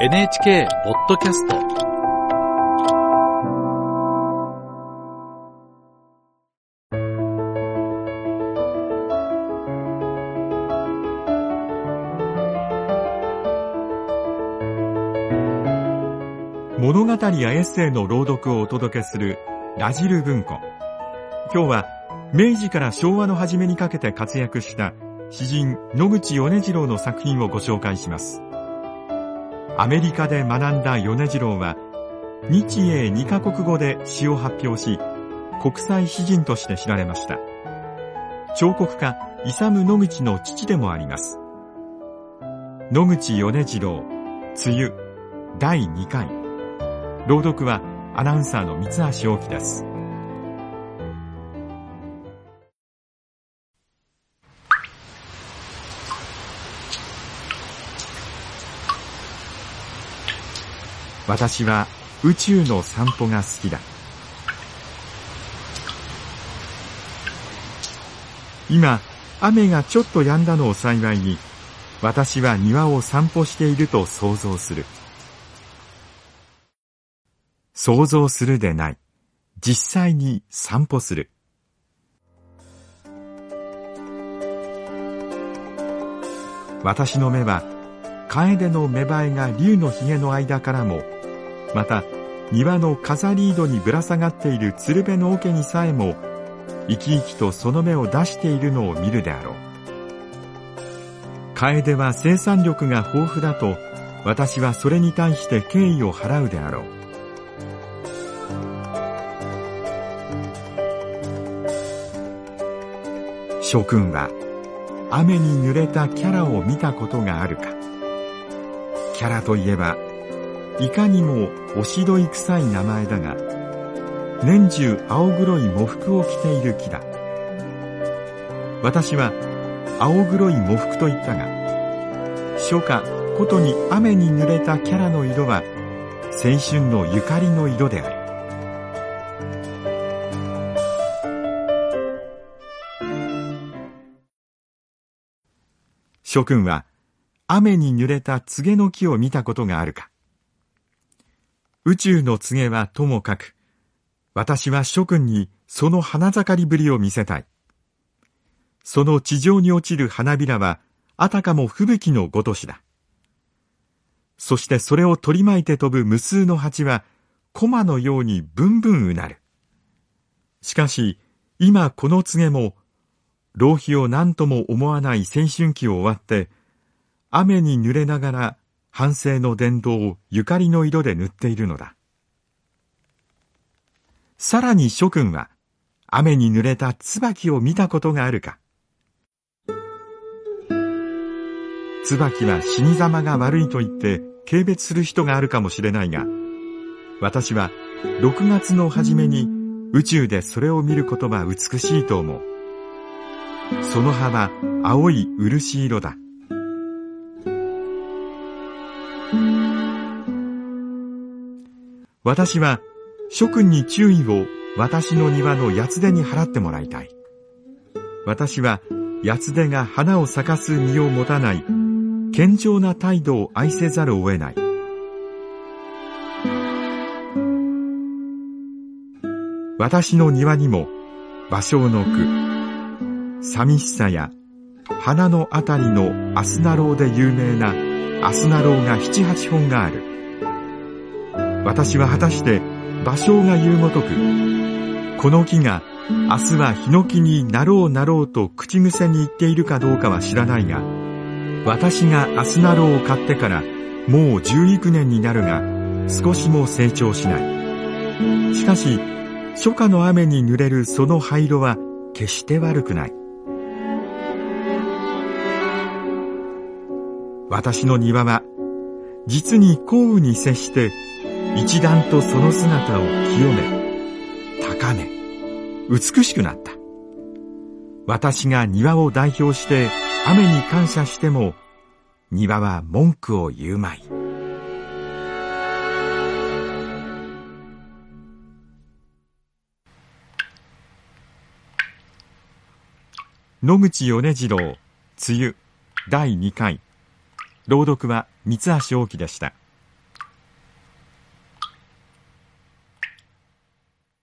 NHK ポッドキャスト。物語やエッセイの朗読をお届けするラジル文庫。今日は明治から昭和の初めにかけて活躍した詩人野口米次郎の作品をご紹介します。アメリカで学んだ米次郎は日英2カ国語で詩を発表し国際詩人として知られました。彫刻家イサム野口の父でもあります。野口米次郎梅雨第2回。朗読はアナウンサーの三橋大樹です。私は宇宙の散歩が好きだ。今雨がちょっと止んだのを幸いに私は庭を散歩していると想像する。想像するでない。実際に散歩する。私の目は楓の芽生えが竜のひげの間からもまた庭の飾り井戸にぶら下がっている鶴瓶の桶にさえも生き生きとその芽を出しているのを見るであろう。楓は生産力が豊富だと私はそれに対して敬意を払うであろう。諸君は雨に濡れたキャラを見たことがあるか。キャラといえばいかにもおしどい臭い名前だが年中青黒い喪服を着ている木だ。私は青黒い喪服と言ったが初夏ことに雨に濡れたキャラの色は青春のゆかりの色である。諸君は雨に濡れた告げの木を見たことがあるか？宇宙の告げはともかく、私は諸君にその花盛りぶりを見せたい。その地上に落ちる花びらは、あたかも吹雪のごとしだ。そしてそれを取り巻いて飛ぶ無数の蜂は、駒のようにブンブンうなる。しかし、今この告げも、浪費を何とも思わない青春期を終わって、雨に濡れながら反省の伝道をゆかりの色で塗っているのだ。さらに諸君は、雨に濡れた椿を見たことがあるか椿は死に様が悪いと言って軽蔑する人があるかもしれないが、私は6月の初めに宇宙でそれを見ることは美しいと思う。その葉は青い漆色だ。私は諸君に注意を私の庭の八つ手に払ってもらいたい。私は八つ手が花を咲かす実を持たない謙譲な態度を愛せざるを得ない。私の庭にも芭蕉の句、寂しさや花のあたりのあすなろうで有名なあすなろうが七八本がある。私は果たして芭蕉が言うごとく、この木が明日はヒノキになろうなろうと口癖に言っているかどうかは知らないが、私があすなろうを買ってからもう十幾年になるが、少しも成長しない。しかし、初夏の雨に濡れるその灰色は決して悪くない。私の庭は、実に降雨に接して一段とその姿を清め、高め、美しくなった。私が庭を代表して雨に感謝しても、庭は文句を言うまい。野口米次郎、梅雨、第2回。朗読は三橋大樹でした。